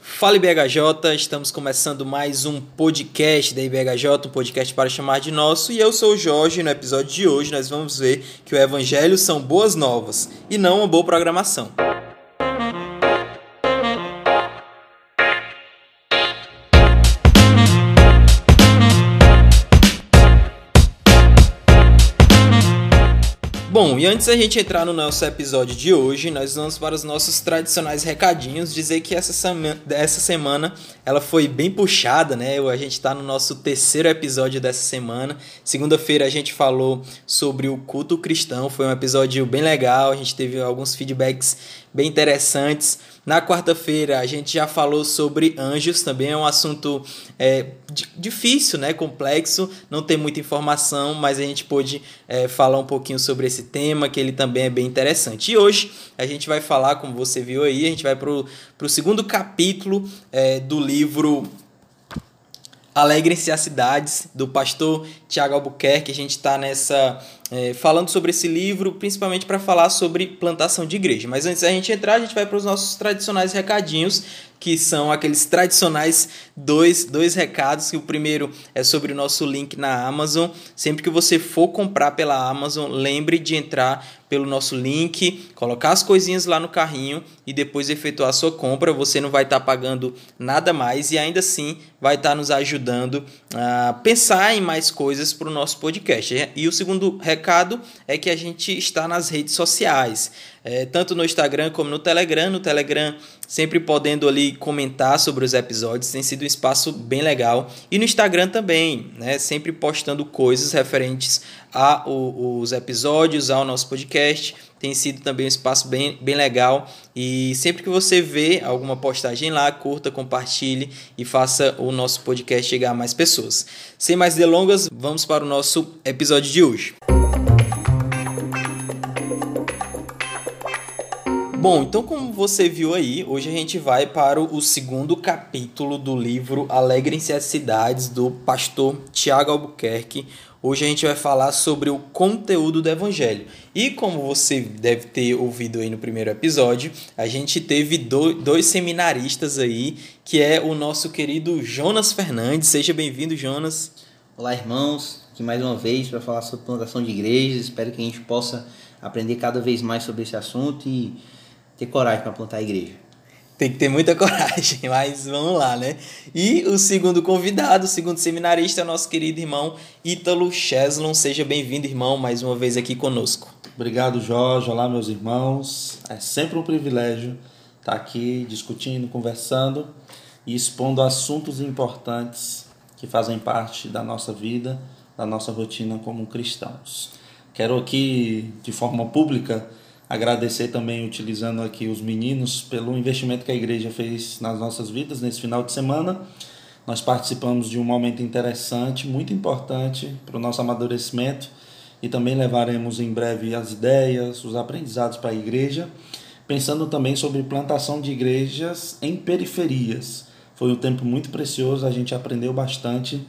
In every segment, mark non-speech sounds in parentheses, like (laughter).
Fala IBHJ, estamos começando mais um podcast da IBHJ, um podcast para chamar de nosso, e eu sou o Jorge. No episódio de hoje, nós vamos ver que o Evangelho são boas novas e não uma boa programação. Bom, e antes da gente entrar no nosso episódio de hoje, nós vamos para os nossos tradicionais recadinhos, dizer que essa semana, essa semana ela foi bem puxada, né? A gente está no nosso terceiro episódio dessa semana. Segunda-feira a gente falou sobre o culto cristão, foi um episódio bem legal, a gente teve alguns feedbacks bem interessantes. Na quarta-feira a gente já falou sobre anjos, também é um assunto é, difícil, né, complexo, não tem muita informação, mas a gente pôde é, falar um pouquinho sobre esse tema, que ele também é bem interessante. E hoje a gente vai falar, como você viu aí, a gente vai para o segundo capítulo é, do livro Alegrem-se as cidades, do pastor Tiago Albuquerque. A gente está nessa é, falando sobre esse livro, principalmente para falar sobre plantação de igreja. Mas antes da gente entrar, a gente vai para os nossos tradicionais recadinhos, que são aqueles tradicionais dois, dois recados. Que o primeiro é sobre o nosso link na Amazon. Sempre que você for comprar pela Amazon, lembre de entrar pelo nosso link, colocar as coisinhas lá no carrinho e depois efetuar a sua compra. Você não vai estar tá pagando nada mais e ainda assim vai estar tá nos ajudando a pensar em mais coisas para o nosso podcast. E o segundo recado recado é que a gente está nas redes sociais, é, tanto no Instagram como no Telegram. No Telegram, sempre podendo ali comentar sobre os episódios, tem sido um espaço bem legal. E no Instagram também, né, sempre postando coisas referentes aos episódios, ao nosso podcast. Tem sido também um espaço bem, bem legal. E sempre que você vê alguma postagem lá, curta, compartilhe e faça o nosso podcast chegar a mais pessoas. Sem mais delongas, vamos para o nosso episódio de hoje. Bom, então como você viu aí, hoje a gente vai para o segundo capítulo do livro Alegrem-se as Cidades, do pastor Tiago Albuquerque. Hoje a gente vai falar sobre o conteúdo do Evangelho. E como você deve ter ouvido aí no primeiro episódio, a gente teve dois seminaristas aí, que é o nosso querido Jonas Fernandes. Seja bem-vindo, Jonas. Olá, irmãos. Aqui mais uma vez para falar sobre plantação de igrejas. Espero que a gente possa aprender cada vez mais sobre esse assunto e ter coragem para plantar a igreja. Tem que ter muita (laughs) coragem, mas vamos lá, né? E o segundo convidado, o segundo seminarista, é o nosso querido irmão Ítalo Cheslon. Seja bem-vindo, irmão, mais uma vez aqui conosco. Obrigado, Jorge. Olá, meus irmãos. É sempre um privilégio estar aqui discutindo, conversando e expondo assuntos importantes que fazem parte da nossa vida, da nossa rotina como cristãos. Quero aqui, de forma pública, Agradecer também, utilizando aqui os meninos, pelo investimento que a igreja fez nas nossas vidas nesse final de semana. Nós participamos de um momento interessante, muito importante para o nosso amadurecimento e também levaremos em breve as ideias, os aprendizados para a igreja, pensando também sobre plantação de igrejas em periferias. Foi um tempo muito precioso, a gente aprendeu bastante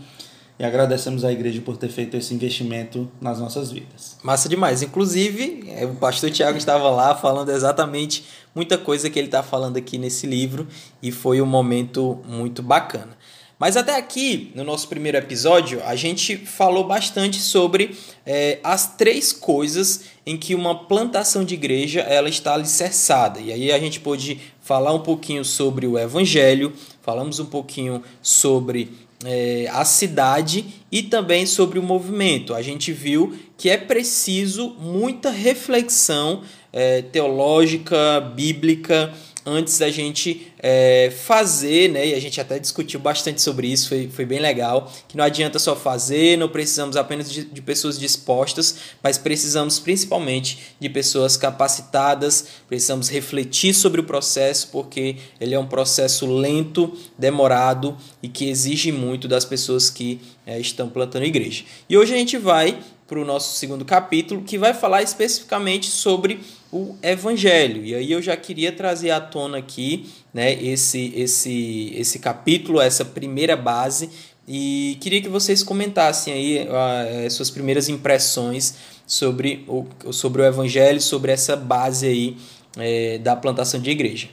e agradecemos à igreja por ter feito esse investimento nas nossas vidas. Massa demais. Inclusive, é, o pastor Tiago estava lá falando exatamente muita coisa que ele está falando aqui nesse livro e foi um momento muito bacana. Mas até aqui, no nosso primeiro episódio, a gente falou bastante sobre é, as três coisas em que uma plantação de igreja ela está alicerçada. E aí a gente pôde falar um pouquinho sobre o evangelho, falamos um pouquinho sobre é, a cidade e também sobre o movimento. A gente viu que é preciso muita reflexão é, teológica, bíblica, antes da gente é, fazer, né? E a gente até discutiu bastante sobre isso, foi, foi bem legal. Que não adianta só fazer, não precisamos apenas de, de pessoas dispostas, mas precisamos principalmente de pessoas capacitadas, precisamos refletir sobre o processo, porque ele é um processo lento, demorado e que exige muito das pessoas que é, estão plantando igreja. E hoje a gente vai para o nosso segundo capítulo, que vai falar especificamente sobre o Evangelho. E aí eu já queria trazer à tona aqui né, esse, esse, esse capítulo, essa primeira base, e queria que vocês comentassem aí uh, suas primeiras impressões sobre o, sobre o Evangelho, sobre essa base aí é, da plantação de igreja.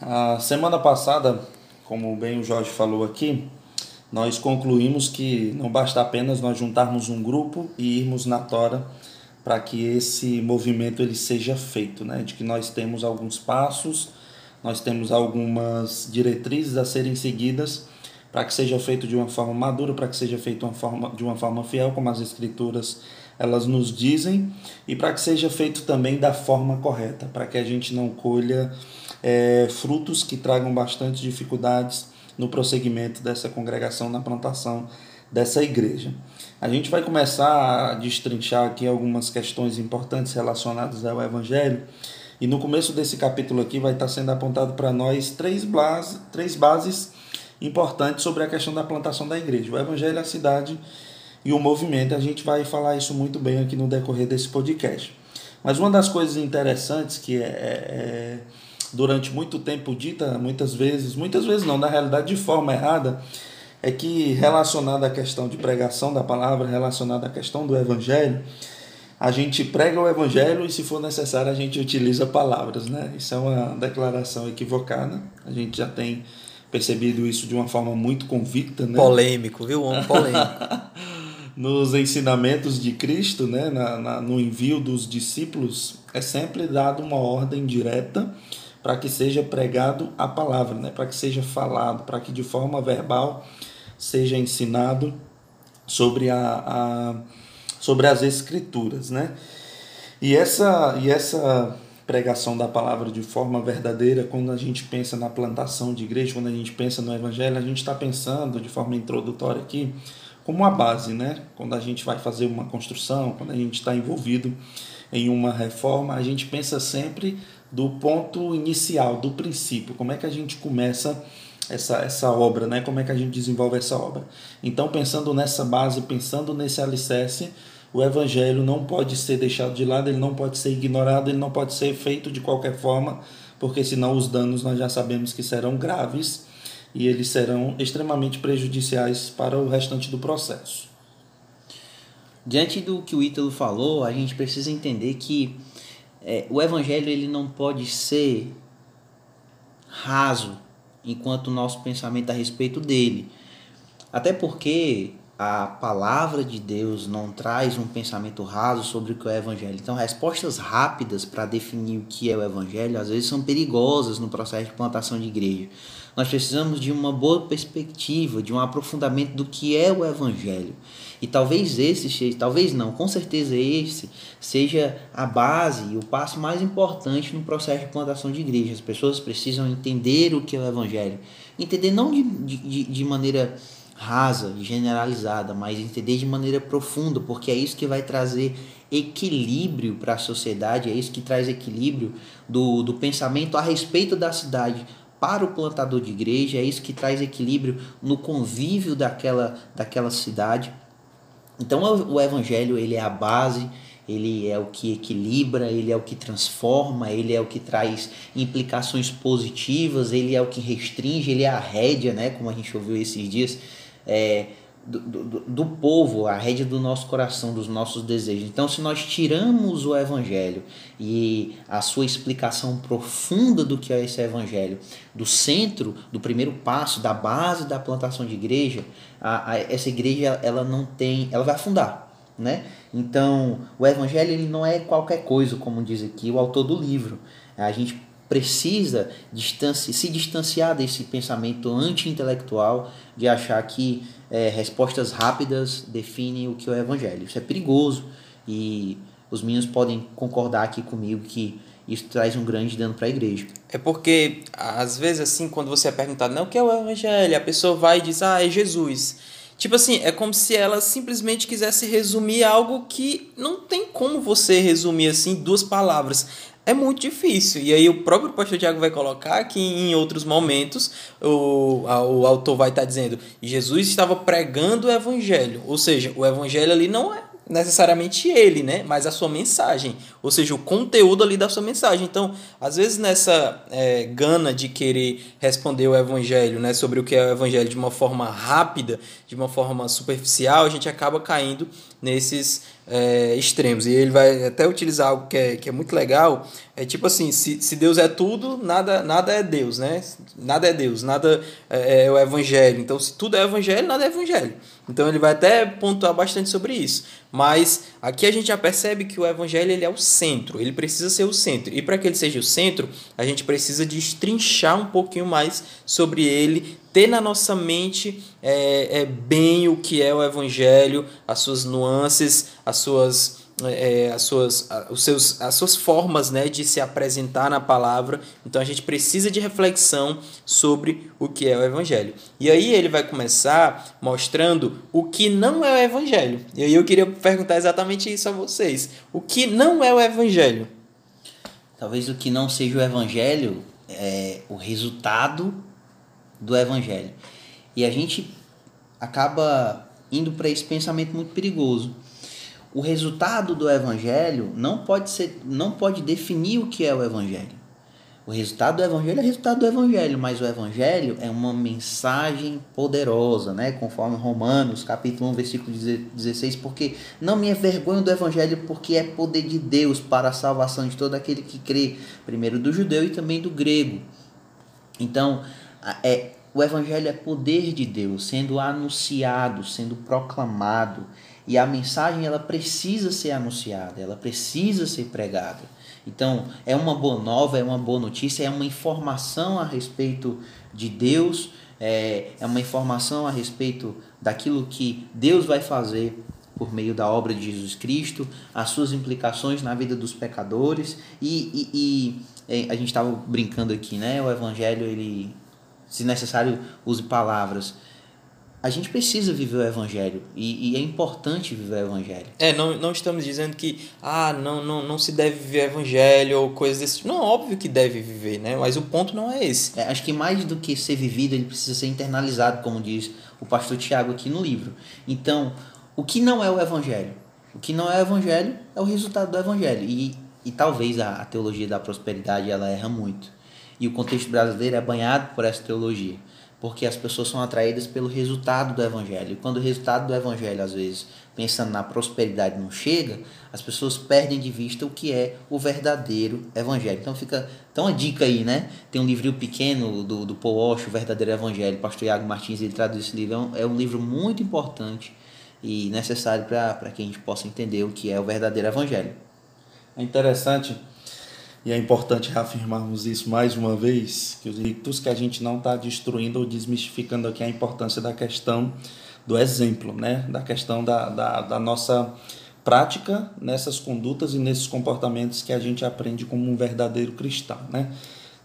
A semana passada, como bem o Jorge falou aqui, nós concluímos que não basta apenas nós juntarmos um grupo e irmos na tora para que esse movimento ele seja feito, né? De que nós temos alguns passos, nós temos algumas diretrizes a serem seguidas para que seja feito de uma forma madura, para que seja feito uma forma, de uma forma fiel, como as escrituras elas nos dizem, e para que seja feito também da forma correta, para que a gente não colha é, frutos que tragam bastante dificuldades no prosseguimento dessa congregação, na plantação dessa igreja. A gente vai começar a destrinchar aqui algumas questões importantes relacionadas ao Evangelho. E no começo desse capítulo aqui vai estar sendo apontado para nós três, base, três bases importantes sobre a questão da plantação da igreja. O Evangelho, a cidade e o movimento. A gente vai falar isso muito bem aqui no decorrer desse podcast. Mas uma das coisas interessantes que é, é, é durante muito tempo dita, muitas vezes, muitas vezes não, na realidade de forma errada, é que relacionada à questão de pregação da palavra, relacionada à questão do evangelho, a gente prega o evangelho e se for necessário a gente utiliza palavras, né? Isso é uma declaração equivocada. A gente já tem percebido isso de uma forma muito convicta, né? Polêmico, viu? Um polêmico. (laughs) Nos ensinamentos de Cristo, né, na, na, no envio dos discípulos, é sempre dado uma ordem direta para que seja pregado a palavra, né, para que seja falado, para que de forma verbal seja ensinado sobre, a, a, sobre as escrituras, né? E essa, e essa pregação da palavra de forma verdadeira, quando a gente pensa na plantação de igreja, quando a gente pensa no evangelho, a gente está pensando de forma introdutória aqui como uma base, né? Quando a gente vai fazer uma construção, quando a gente está envolvido em uma reforma, a gente pensa sempre do ponto inicial, do princípio, como é que a gente começa essa, essa obra, né? como é que a gente desenvolve essa obra. Então, pensando nessa base, pensando nesse alicerce, o evangelho não pode ser deixado de lado, ele não pode ser ignorado, ele não pode ser feito de qualquer forma, porque senão os danos nós já sabemos que serão graves e eles serão extremamente prejudiciais para o restante do processo. Diante do que o Ítalo falou, a gente precisa entender que é, o evangelho ele não pode ser raso enquanto o nosso pensamento a respeito dele. Até porque a palavra de Deus não traz um pensamento raso sobre o que é o evangelho. Então, respostas rápidas para definir o que é o evangelho às vezes são perigosas no processo de plantação de igreja. Nós precisamos de uma boa perspectiva, de um aprofundamento do que é o evangelho. E talvez esse, talvez não, com certeza esse seja a base e o passo mais importante no processo de plantação de igreja. As pessoas precisam entender o que é o Evangelho. Entender não de, de, de maneira rasa, generalizada, mas entender de maneira profunda, porque é isso que vai trazer equilíbrio para a sociedade, é isso que traz equilíbrio do, do pensamento a respeito da cidade para o plantador de igreja, é isso que traz equilíbrio no convívio daquela, daquela cidade. Então o evangelho ele é a base, ele é o que equilibra, ele é o que transforma, ele é o que traz implicações positivas, ele é o que restringe, ele é a rédea, né, como a gente ouviu esses dias, é, do, do, do, povo, a rédea do nosso coração, dos nossos desejos. Então, se nós tiramos o Evangelho e a sua explicação profunda do que é esse Evangelho do centro, do primeiro passo, da base da plantação de igreja, a, a, essa igreja ela não tem, ela vai afundar. Né? Então, o evangelho ele não é qualquer coisa, como diz aqui o autor do livro. A gente precisa distanci se distanciar desse pensamento anti-intelectual de achar que é, respostas rápidas definem o que é o evangelho. Isso é perigoso e os meninos podem concordar aqui comigo que isso traz um grande dano para a igreja. É porque, às vezes, assim, quando você é perguntado, não, o que é o evangelho? A pessoa vai e diz, ah, é Jesus. Tipo assim, é como se ela simplesmente quisesse resumir algo que não tem como você resumir assim duas palavras é muito difícil. E aí o próprio pastor Tiago vai colocar que em outros momentos o, a, o autor vai estar dizendo Jesus estava pregando o evangelho. Ou seja, o evangelho ali não é necessariamente ele, né? Mas a sua mensagem, ou seja, o conteúdo ali da sua mensagem. Então, às vezes nessa é, gana de querer responder o evangelho, né, sobre o que é o evangelho de uma forma rápida, de uma forma superficial, a gente acaba caindo nesses é, extremos. E ele vai até utilizar algo que é, que é muito legal. É tipo assim, se, se Deus é tudo, nada, nada é Deus, né? Nada é Deus, nada é, é o Evangelho. Então, se tudo é Evangelho, nada é Evangelho. Então, ele vai até pontuar bastante sobre isso. Mas aqui a gente já percebe que o Evangelho ele é o centro, ele precisa ser o centro. E para que ele seja o centro, a gente precisa destrinchar um pouquinho mais sobre ele, ter na nossa mente é, é, bem o que é o Evangelho, as suas nuances, as suas é, as, suas, os seus, as suas formas né, de se apresentar na palavra. Então a gente precisa de reflexão sobre o que é o Evangelho. E aí ele vai começar mostrando o que não é o Evangelho. E aí eu queria perguntar exatamente isso a vocês. O que não é o Evangelho? Talvez o que não seja o Evangelho é o resultado do Evangelho. E a gente acaba indo para esse pensamento muito perigoso. O resultado do Evangelho não pode ser, não pode definir o que é o Evangelho. O resultado do Evangelho é o resultado do Evangelho, mas o Evangelho é uma mensagem poderosa, né? conforme Romanos, capítulo 1, versículo 16, porque não me envergonho do Evangelho, porque é poder de Deus para a salvação de todo aquele que crê, primeiro do judeu e também do grego. Então, é, o Evangelho é poder de Deus sendo anunciado, sendo proclamado. E a mensagem ela precisa ser anunciada, ela precisa ser pregada. Então, é uma boa nova, é uma boa notícia, é uma informação a respeito de Deus, é, é uma informação a respeito daquilo que Deus vai fazer por meio da obra de Jesus Cristo, as suas implicações na vida dos pecadores. E, e, e a gente estava brincando aqui, né? O Evangelho ele se necessário, use palavras. A gente precisa viver o evangelho e, e, é importante viver o evangelho. É, não, não estamos dizendo que ah, não, não, não se deve viver o evangelho ou coisas desse tipo. Não, óbvio que deve viver, né? Mas o ponto não é esse. É, acho que mais do que ser vivido, ele precisa ser internalizado, como diz o pastor Tiago aqui no livro. Então, o que não é o evangelho? O que não é o evangelho é o resultado do evangelho. E, e talvez a, a teologia da prosperidade ela erra muito e o contexto brasileiro é banhado por essa teologia, porque as pessoas são atraídas pelo resultado do evangelho. E quando o resultado do evangelho, às vezes, pensando na prosperidade, não chega, as pessoas perdem de vista o que é o verdadeiro evangelho. Então fica então uma dica aí, né? Tem um livro pequeno do, do Paul Walsh, O Verdadeiro Evangelho, o pastor Iago Martins, ele traduz esse livro. É um, é um livro muito importante e necessário para que a gente possa entender o que é o verdadeiro evangelho. É interessante e é importante reafirmarmos isso mais uma vez, que os ritos que a gente não está destruindo ou desmistificando aqui a importância da questão do exemplo, né? da questão da, da, da nossa prática nessas condutas e nesses comportamentos que a gente aprende como um verdadeiro cristão, né?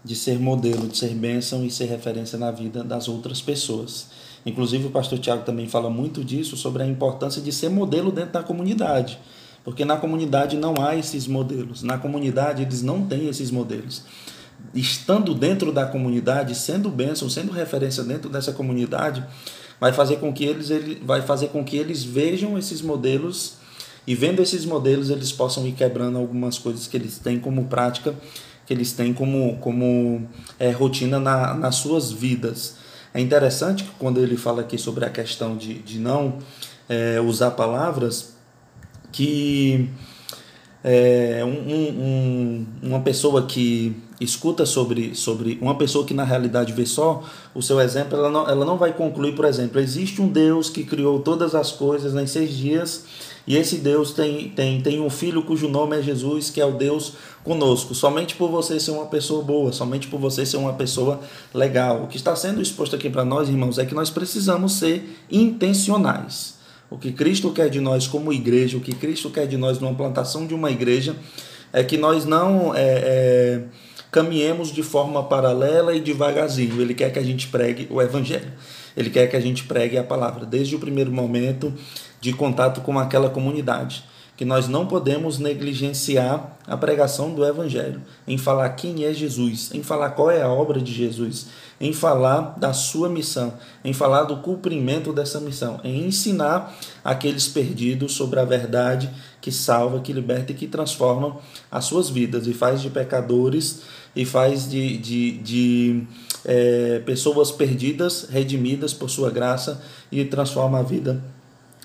de ser modelo, de ser bênção e ser referência na vida das outras pessoas. Inclusive o pastor Tiago também fala muito disso, sobre a importância de ser modelo dentro da comunidade porque na comunidade não há esses modelos. Na comunidade eles não têm esses modelos. Estando dentro da comunidade, sendo bênção, sendo referência dentro dessa comunidade, vai fazer com que eles ele, vai fazer com que eles vejam esses modelos e vendo esses modelos eles possam ir quebrando algumas coisas que eles têm como prática, que eles têm como, como é, rotina na, nas suas vidas. É interessante que quando ele fala aqui sobre a questão de, de não é, usar palavras, que é, um, um, uma pessoa que escuta sobre, sobre uma pessoa que na realidade vê só o seu exemplo, ela não, ela não vai concluir, por exemplo, existe um Deus que criou todas as coisas em seis dias e esse Deus tem, tem, tem um filho cujo nome é Jesus, que é o Deus conosco. Somente por você ser uma pessoa boa, somente por você ser uma pessoa legal. O que está sendo exposto aqui para nós, irmãos, é que nós precisamos ser intencionais. O que Cristo quer de nós como igreja, o que Cristo quer de nós numa plantação de uma igreja, é que nós não é, é, caminhemos de forma paralela e devagarzinho. Ele quer que a gente pregue o Evangelho. Ele quer que a gente pregue a palavra desde o primeiro momento de contato com aquela comunidade. que nós não podemos negligenciar a pregação do Evangelho, em falar quem é Jesus, em falar qual é a obra de Jesus, em falar da sua missão, em falar do cumprimento dessa missão, em ensinar aqueles perdidos sobre a verdade que salva, que liberta e que transforma as suas vidas e faz de pecadores e faz de, de, de é, pessoas perdidas, redimidas por sua graça e transforma a vida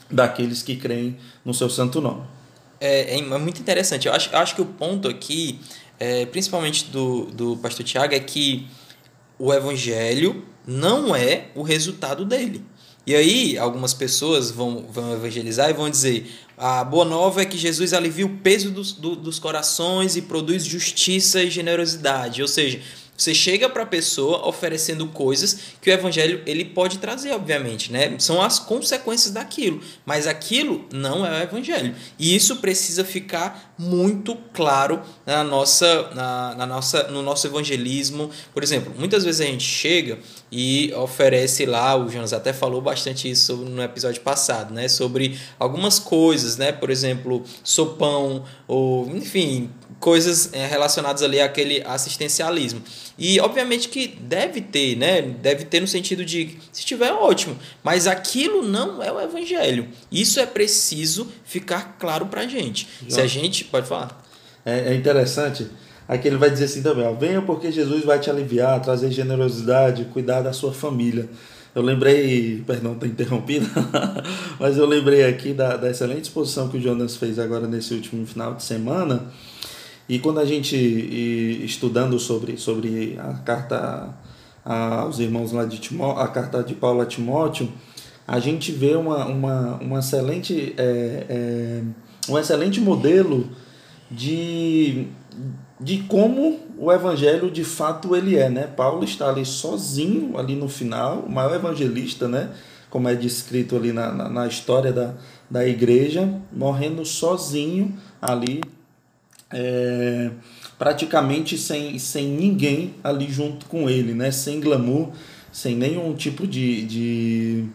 daqueles que creem no seu santo nome. É, é muito interessante. Eu acho, acho que o ponto aqui, é, principalmente do, do pastor Tiago, é que o evangelho não é o resultado dele. E aí, algumas pessoas vão, vão evangelizar e vão dizer: a boa nova é que Jesus alivia o peso dos, do, dos corações e produz justiça e generosidade. Ou seja, você chega para a pessoa oferecendo coisas que o evangelho ele pode trazer, obviamente, né? São as consequências daquilo, mas aquilo não é o evangelho. E isso precisa ficar muito claro na nossa, na, na nossa, no nosso evangelismo. Por exemplo, muitas vezes a gente chega e oferece lá, o Jonas até falou bastante isso no episódio passado, né? Sobre algumas coisas, né? Por exemplo, sopão, ou enfim, coisas eh, relacionadas ali àquele assistencialismo. E obviamente que deve ter, né? Deve ter no sentido de se tiver ótimo, mas aquilo não é o evangelho. Isso é preciso ficar claro pra gente. Se a gente pode falar. É, é interessante. Aqui ele vai dizer assim também: ó, venha porque Jesus vai te aliviar, trazer generosidade, cuidar da sua família. Eu lembrei, perdão, estou interrompido, (laughs) mas eu lembrei aqui da, da excelente exposição que o Jonas fez agora nesse último final de semana e quando a gente, estudando sobre, sobre a carta aos irmãos lá de Timóteo, a carta de Paulo a Timóteo, a gente vê uma, uma, uma excelente, é, é, um excelente modelo de, de como o evangelho de fato ele é, né? Paulo está ali sozinho, ali no final, o maior evangelista, né? Como é descrito ali na, na, na história da, da igreja, morrendo sozinho ali é, praticamente sem, sem ninguém ali junto com ele, né? sem glamour, sem nenhum tipo de, de,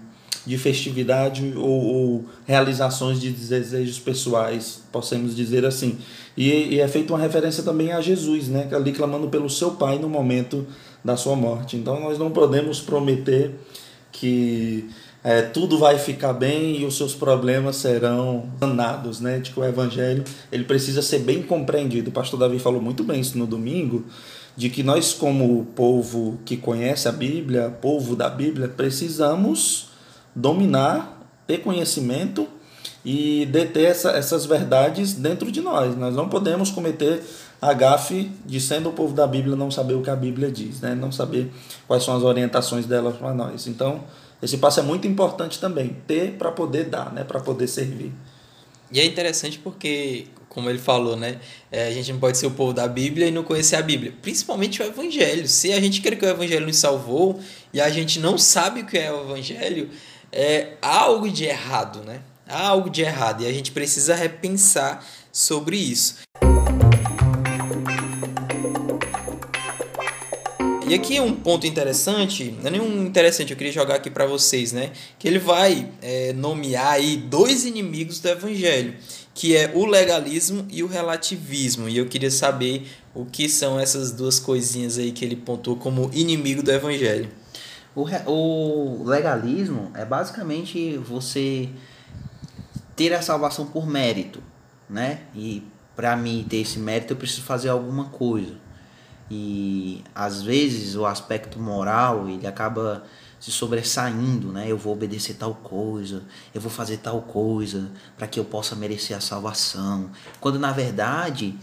de festividade ou, ou, realizações de desejos pessoais, possamos dizer assim. E, e é feita uma referência também a Jesus, né? ali clamando pelo seu Pai no momento da sua morte. Então nós não podemos prometer que é, tudo vai ficar bem e os seus problemas serão sanados, né? De que o evangelho ele precisa ser bem compreendido. O pastor Davi falou muito bem isso no domingo, de que nós como povo que conhece a Bíblia, povo da Bíblia, precisamos dominar, ter conhecimento e deter essa, essas verdades dentro de nós. Nós não podemos cometer a gafe de sendo o povo da Bíblia não saber o que a Bíblia diz, né? Não saber quais são as orientações dela para nós. Então, esse passo é muito importante também, ter para poder dar, né, para poder servir. E é interessante porque, como ele falou, né, é, a gente não pode ser o povo da Bíblia e não conhecer a Bíblia, principalmente o Evangelho. Se a gente quer que o Evangelho nos salvou e a gente não sabe o que é o Evangelho, é há algo de errado, né? Há algo de errado e a gente precisa repensar sobre isso. E aqui um ponto interessante, não é nenhum interessante, eu queria jogar aqui para vocês, né? Que ele vai é, nomear aí dois inimigos do evangelho, que é o legalismo e o relativismo. E eu queria saber o que são essas duas coisinhas aí que ele pontuou como inimigo do evangelho. O, o legalismo é basicamente você ter a salvação por mérito, né? E para mim ter esse mérito eu preciso fazer alguma coisa e às vezes o aspecto moral ele acaba se sobressaindo, né? Eu vou obedecer tal coisa, eu vou fazer tal coisa para que eu possa merecer a salvação. Quando na verdade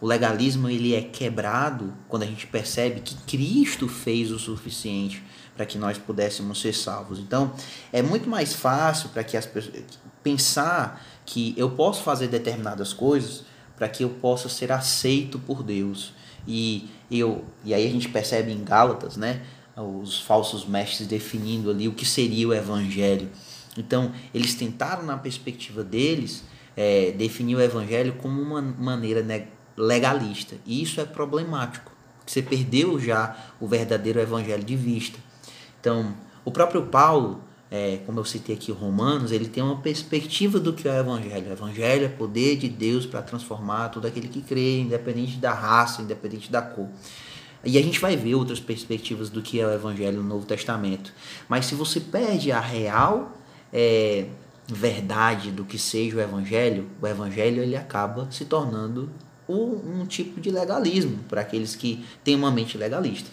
o legalismo ele é quebrado quando a gente percebe que Cristo fez o suficiente para que nós pudéssemos ser salvos. Então, é muito mais fácil para que as pessoas pensar que eu posso fazer determinadas coisas para que eu possa ser aceito por Deus. E, eu, e aí a gente percebe em Gálatas, né? Os falsos mestres definindo ali o que seria o evangelho. Então, eles tentaram, na perspectiva deles, é, definir o evangelho como uma maneira legalista. E isso é problemático. Você perdeu já o verdadeiro evangelho de vista. Então, o próprio Paulo, é, como eu citei aqui Romanos, ele tem uma perspectiva do que é o Evangelho. O Evangelho é poder de Deus para transformar todo aquele que crê, independente da raça, independente da cor. E a gente vai ver outras perspectivas do que é o Evangelho no Novo Testamento. Mas se você perde a real é, verdade do que seja o Evangelho, o Evangelho ele acaba se tornando um, um tipo de legalismo para aqueles que têm uma mente legalista.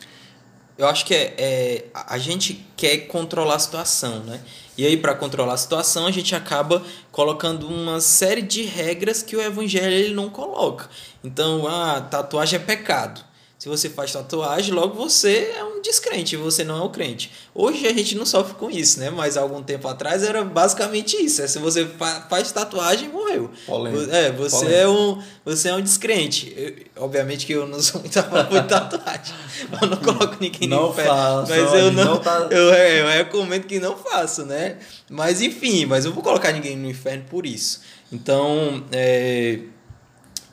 Eu acho que é, é, a gente quer controlar a situação, né? E aí, para controlar a situação, a gente acaba colocando uma série de regras que o evangelho ele não coloca. Então, a ah, tatuagem é pecado. Se você faz tatuagem, logo você é um descrente, você não é o crente. Hoje a gente não sofre com isso, né? Mas algum tempo atrás era basicamente isso. É se você faz tatuagem, morreu. Polêmico. É, você Polêmico. é um você é um descrente. Eu, obviamente que eu não sou muito a favor de tatuagem. eu não coloco ninguém não no inferno. Faço, mas eu não, não tá... eu, eu recomendo que não faça, né? Mas enfim, mas eu vou colocar ninguém no inferno por isso. Então, é,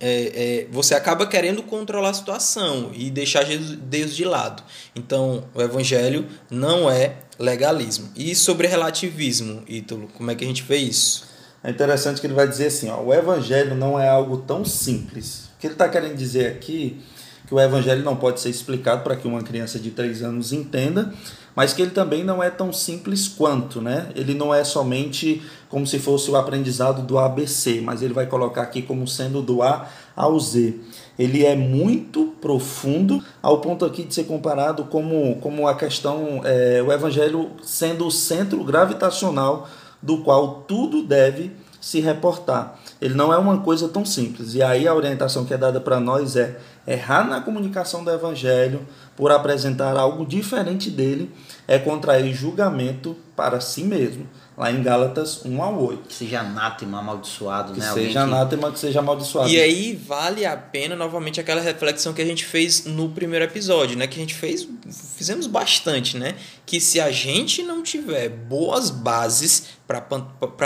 é, é, você acaba querendo controlar a situação e deixar Deus de lado. Então, o evangelho não é legalismo. E sobre relativismo, Ítalo, como é que a gente vê isso? É interessante que ele vai dizer assim: ó, o evangelho não é algo tão simples. O que ele está querendo dizer aqui que o evangelho não pode ser explicado para que uma criança de 3 anos entenda, mas que ele também não é tão simples quanto, né? Ele não é somente como se fosse o aprendizado do ABC, mas ele vai colocar aqui como sendo do A ao Z. Ele é muito profundo, ao ponto aqui de ser comparado como, como a questão, é, o Evangelho sendo o centro gravitacional do qual tudo deve se reportar. Ele não é uma coisa tão simples. E aí a orientação que é dada para nós é errar na comunicação do Evangelho por apresentar algo diferente dele é contrair julgamento para si mesmo lá em Gálatas 1 ao 8. Que seja anátema, amaldiçoado, que né? Seja que anátema, que seja amaldiçoado. E aí vale a pena novamente aquela reflexão que a gente fez no primeiro episódio, né? Que a gente fez, fizemos bastante, né? Que se a gente não tiver boas bases para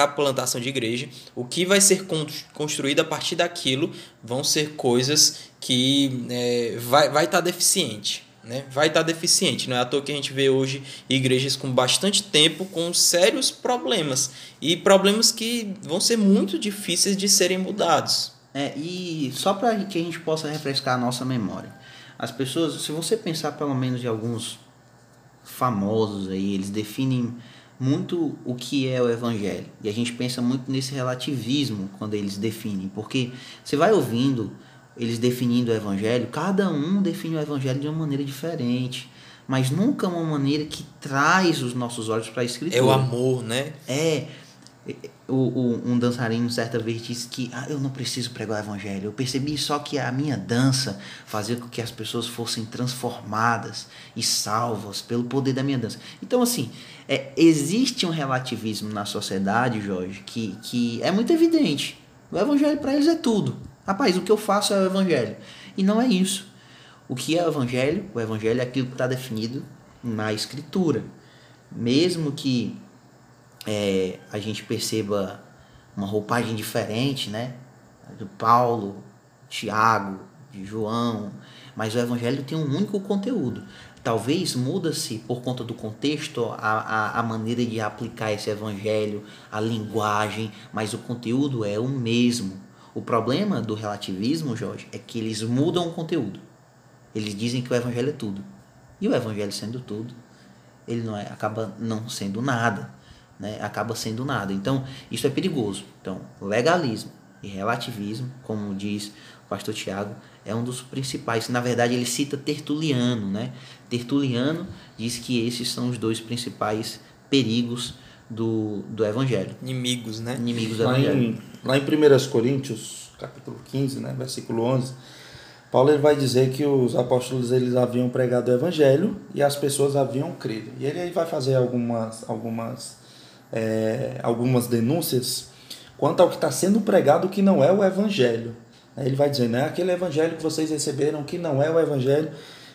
a plantação de igreja, o que vai ser construído a partir daquilo vão ser coisas que é, vai estar vai tá deficiente né, vai estar deficiente. Não é à toa que a gente vê hoje igrejas com bastante tempo com sérios problemas e problemas que vão ser muito difíceis de serem mudados. É, e só para que a gente possa refrescar a nossa memória. As pessoas, se você pensar pelo menos em alguns famosos aí, eles definem muito o que é o evangelho. E a gente pensa muito nesse relativismo quando eles definem, porque você vai ouvindo eles definindo o evangelho, cada um define o evangelho de uma maneira diferente, mas nunca uma maneira que traz os nossos olhos para a escritura. É o amor, né? É. O, o, um dançarino certa vez disse que ah, eu não preciso pregar o evangelho. Eu percebi só que a minha dança fazia com que as pessoas fossem transformadas e salvas pelo poder da minha dança. Então, assim, é, existe um relativismo na sociedade, Jorge, que, que é muito evidente. O evangelho para eles é tudo. Rapaz, o que eu faço é o evangelho. E não é isso. O que é o evangelho? O evangelho é aquilo que está definido na escritura. Mesmo que é, a gente perceba uma roupagem diferente, né? Do Paulo, Tiago, de João, mas o evangelho tem um único conteúdo. Talvez muda-se por conta do contexto a, a, a maneira de aplicar esse evangelho, a linguagem, mas o conteúdo é o mesmo. O problema do relativismo, Jorge, é que eles mudam o conteúdo. Eles dizem que o evangelho é tudo. E o evangelho sendo tudo, ele não é, acaba não sendo nada, né? Acaba sendo nada. Então, isso é perigoso. Então, legalismo e relativismo, como diz o pastor Tiago, é um dos principais. Na verdade, ele cita Tertuliano, né? Tertuliano diz que esses são os dois principais perigos do, do Evangelho. Inimigos, né? Inimigos do lá Evangelho. Em, lá em 1 Coríntios, capítulo 15, né, versículo 11, Paulo ele vai dizer que os apóstolos eles haviam pregado o Evangelho e as pessoas haviam crido. E ele aí vai fazer algumas, algumas, é, algumas denúncias quanto ao que está sendo pregado que não é o Evangelho. Ele vai dizer, né, aquele Evangelho que vocês receberam que não é o Evangelho.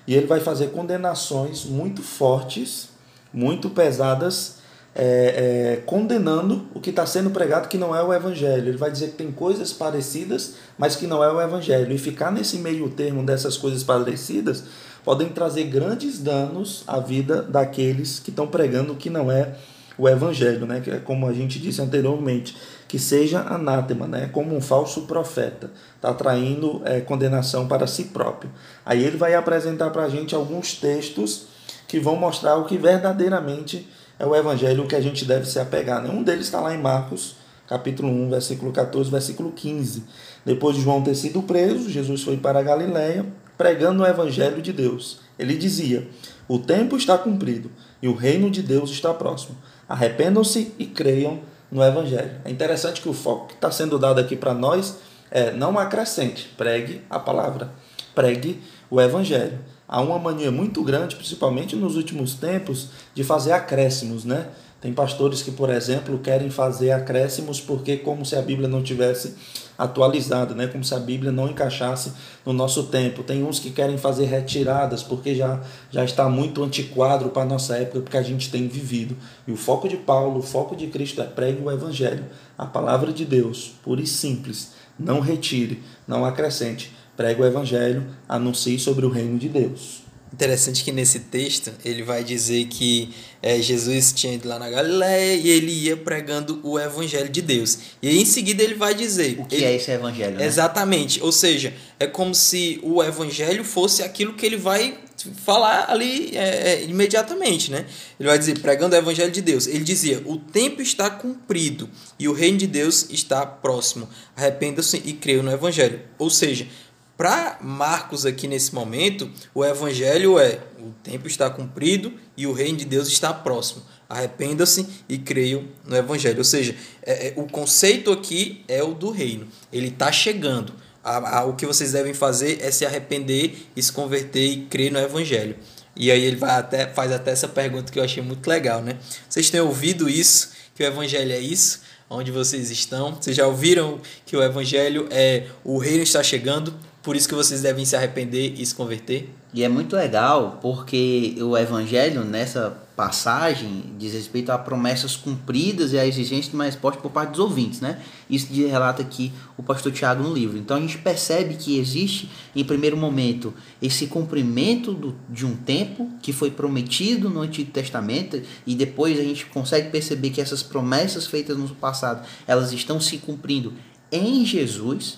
E ele vai fazer condenações muito fortes, muito pesadas é, é, condenando o que está sendo pregado que não é o evangelho. Ele vai dizer que tem coisas parecidas, mas que não é o evangelho. E ficar nesse meio termo dessas coisas parecidas podem trazer grandes danos à vida daqueles que estão pregando que não é o evangelho, né? Que é como a gente disse anteriormente, que seja anátema, né? Como um falso profeta, está traindo é, condenação para si próprio. Aí ele vai apresentar para a gente alguns textos que vão mostrar o que verdadeiramente é o evangelho que a gente deve se apegar. Né? Um deles está lá em Marcos, capítulo 1, versículo 14, versículo 15. Depois de João ter sido preso, Jesus foi para a Galiléia pregando o evangelho de Deus. Ele dizia: O tempo está cumprido e o reino de Deus está próximo. Arrependam-se e creiam no evangelho. É interessante que o foco que está sendo dado aqui para nós é não acrescente, pregue a palavra, pregue o evangelho há uma mania muito grande, principalmente nos últimos tempos, de fazer acréscimos, né? Tem pastores que, por exemplo, querem fazer acréscimos porque como se a Bíblia não tivesse atualizada, né? Como se a Bíblia não encaixasse no nosso tempo. Tem uns que querem fazer retiradas porque já já está muito antiquado para a nossa época, porque a gente tem vivido. E o foco de Paulo, o foco de Cristo é pregue o evangelho, a palavra de Deus, pura e simples. Não retire, não acrescente pregue o evangelho, anuncie sobre o reino de Deus. Interessante que nesse texto ele vai dizer que é, Jesus tinha ido lá na Galiléia e ele ia pregando o evangelho de Deus. E aí, em seguida ele vai dizer. O que ele, é esse evangelho? Né? Exatamente. Ou seja, é como se o evangelho fosse aquilo que ele vai falar ali é, é, imediatamente, né? Ele vai dizer, pregando o evangelho de Deus. Ele dizia: o tempo está cumprido e o reino de Deus está próximo. Arrependa-se e creia no evangelho. Ou seja, para Marcos, aqui nesse momento, o evangelho é: o tempo está cumprido e o reino de Deus está próximo. Arrependa-se e creiam no evangelho. Ou seja, é, é, o conceito aqui é o do reino. Ele está chegando. A, a, o que vocês devem fazer é se arrepender e se converter e crer no evangelho. E aí ele vai até, faz até essa pergunta que eu achei muito legal, né? Vocês têm ouvido isso? Que o evangelho é isso? Onde vocês estão? Vocês já ouviram que o evangelho é o reino está chegando? Por isso que vocês devem se arrepender e se converter. E é muito legal porque o evangelho nessa passagem diz respeito a promessas cumpridas e a exigência de uma resposta por parte dos ouvintes, né? Isso relata aqui o pastor Tiago no livro. Então a gente percebe que existe, em primeiro momento, esse cumprimento do, de um tempo que foi prometido no Antigo Testamento e depois a gente consegue perceber que essas promessas feitas no passado, elas estão se cumprindo em Jesus,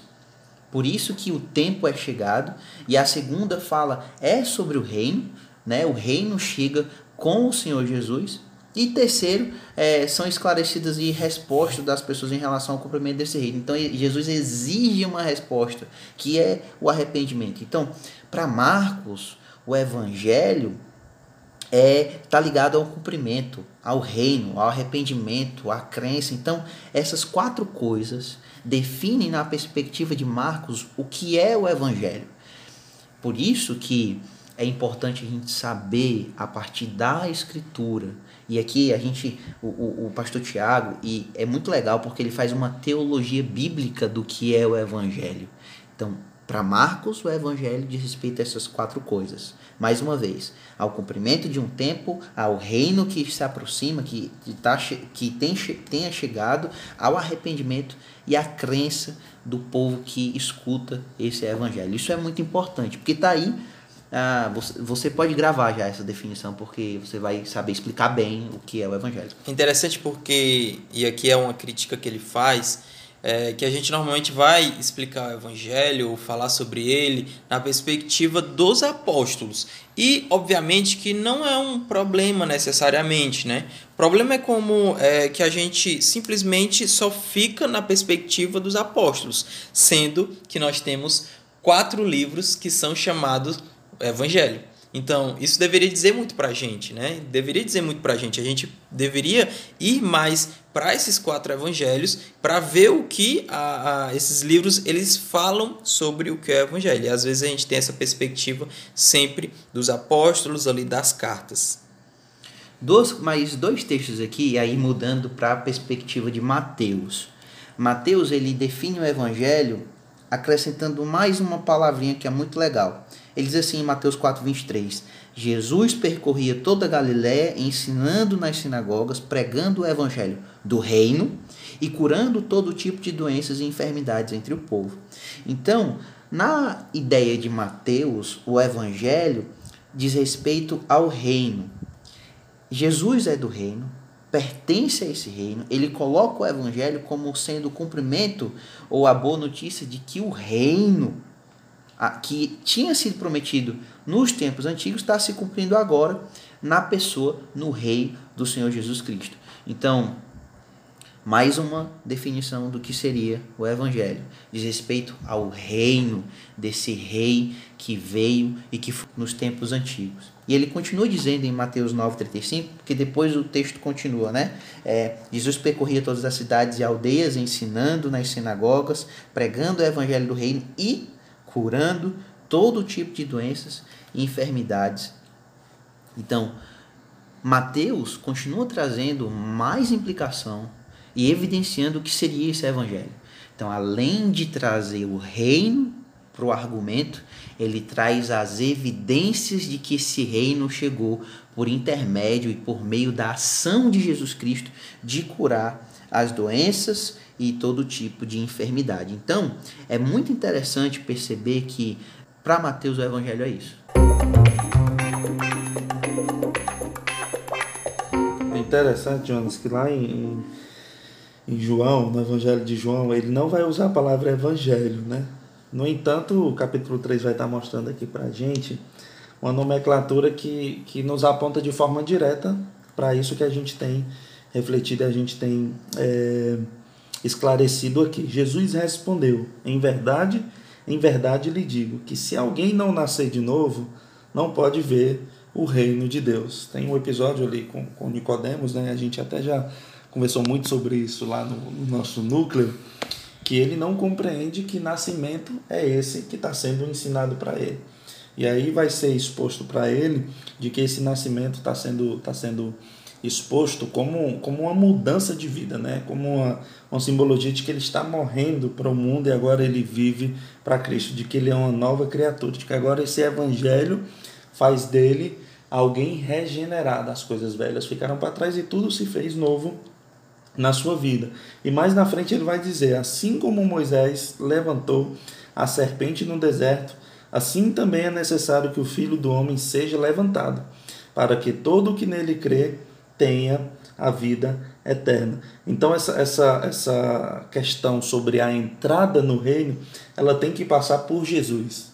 por isso que o tempo é chegado. E a segunda fala é sobre o reino, né? O reino chega com o Senhor Jesus. E terceiro, é, são esclarecidas e respostas das pessoas em relação ao cumprimento desse reino. Então, Jesus exige uma resposta, que é o arrependimento. Então, para Marcos, o evangelho é tá ligado ao cumprimento, ao reino, ao arrependimento, à crença. Então, essas quatro coisas define na perspectiva de Marcos o que é o evangelho. Por isso que é importante a gente saber a partir da escritura. E aqui a gente, o, o, o, pastor Tiago, e é muito legal porque ele faz uma teologia bíblica do que é o evangelho. Então, para Marcos, o evangelho diz respeito a essas quatro coisas. Mais uma vez, ao cumprimento de um tempo, ao reino que se aproxima, que, tá, que tem, tenha chegado, ao arrependimento e à crença do povo que escuta esse evangelho. Isso é muito importante, porque está aí. Ah, você pode gravar já essa definição, porque você vai saber explicar bem o que é o evangelho. Interessante porque, e aqui é uma crítica que ele faz, é, que a gente normalmente vai explicar o Evangelho ou falar sobre ele na perspectiva dos apóstolos. E, obviamente, que não é um problema necessariamente, né? O problema é como é, que a gente simplesmente só fica na perspectiva dos apóstolos, sendo que nós temos quatro livros que são chamados Evangelho. Então, isso deveria dizer muito para a gente, né? Deveria dizer muito para a gente. A gente deveria ir mais para esses quatro evangelhos para ver o que a, a, esses livros eles falam sobre o que é o evangelho. E às vezes a gente tem essa perspectiva sempre dos apóstolos ali das cartas. Dois, mais dois textos aqui, aí mudando para a perspectiva de Mateus. Mateus ele define o evangelho acrescentando mais uma palavrinha que é muito legal. Ele diz assim em Mateus 4, 23: Jesus percorria toda a Galiléia, ensinando nas sinagogas, pregando o evangelho do reino e curando todo tipo de doenças e enfermidades entre o povo. Então, na ideia de Mateus, o evangelho diz respeito ao reino. Jesus é do reino, pertence a esse reino, ele coloca o evangelho como sendo o cumprimento ou a boa notícia de que o reino que tinha sido prometido nos tempos antigos está se cumprindo agora na pessoa, no rei do Senhor Jesus Cristo. Então, mais uma definição do que seria o Evangelho. Diz respeito ao reino desse rei que veio e que foi nos tempos antigos. E ele continua dizendo em Mateus 9,35, porque depois o texto continua, né? É, Jesus percorria todas as cidades e aldeias, ensinando nas sinagogas, pregando o Evangelho do reino e curando todo tipo de doenças e enfermidades. Então, Mateus continua trazendo mais implicação e evidenciando o que seria esse evangelho. Então, além de trazer o reino para o argumento, ele traz as evidências de que esse reino chegou por intermédio e por meio da ação de Jesus Cristo de curar as doenças e todo tipo de enfermidade. Então, é muito interessante perceber que para Mateus o evangelho é isso. É interessante, Jonas, que lá em, em João, no Evangelho de João, ele não vai usar a palavra evangelho, né? No entanto, o capítulo 3 vai estar mostrando aqui para gente uma nomenclatura que, que nos aponta de forma direta para isso que a gente tem refletido a gente tem é, esclarecido aqui. Jesus respondeu: Em verdade, em verdade lhe digo que se alguém não nascer de novo, não pode ver o reino de Deus. Tem um episódio ali com, com Nicodemos, né? A gente até já conversou muito sobre isso lá no, no nosso núcleo, que ele não compreende que nascimento é esse que está sendo ensinado para ele. E aí vai ser exposto para ele de que esse nascimento está sendo, tá sendo exposto como, como uma mudança de vida, né? como uma, uma simbologia de que ele está morrendo para o mundo e agora ele vive para Cristo, de que ele é uma nova criatura, de que agora esse evangelho faz dele alguém regenerado. As coisas velhas ficaram para trás e tudo se fez novo na sua vida. E mais na frente ele vai dizer: assim como Moisés levantou a serpente no deserto, assim também é necessário que o filho do homem seja levantado, para que todo o que nele crê tenha a vida eterna. Então essa, essa, essa questão sobre a entrada no reino, ela tem que passar por Jesus.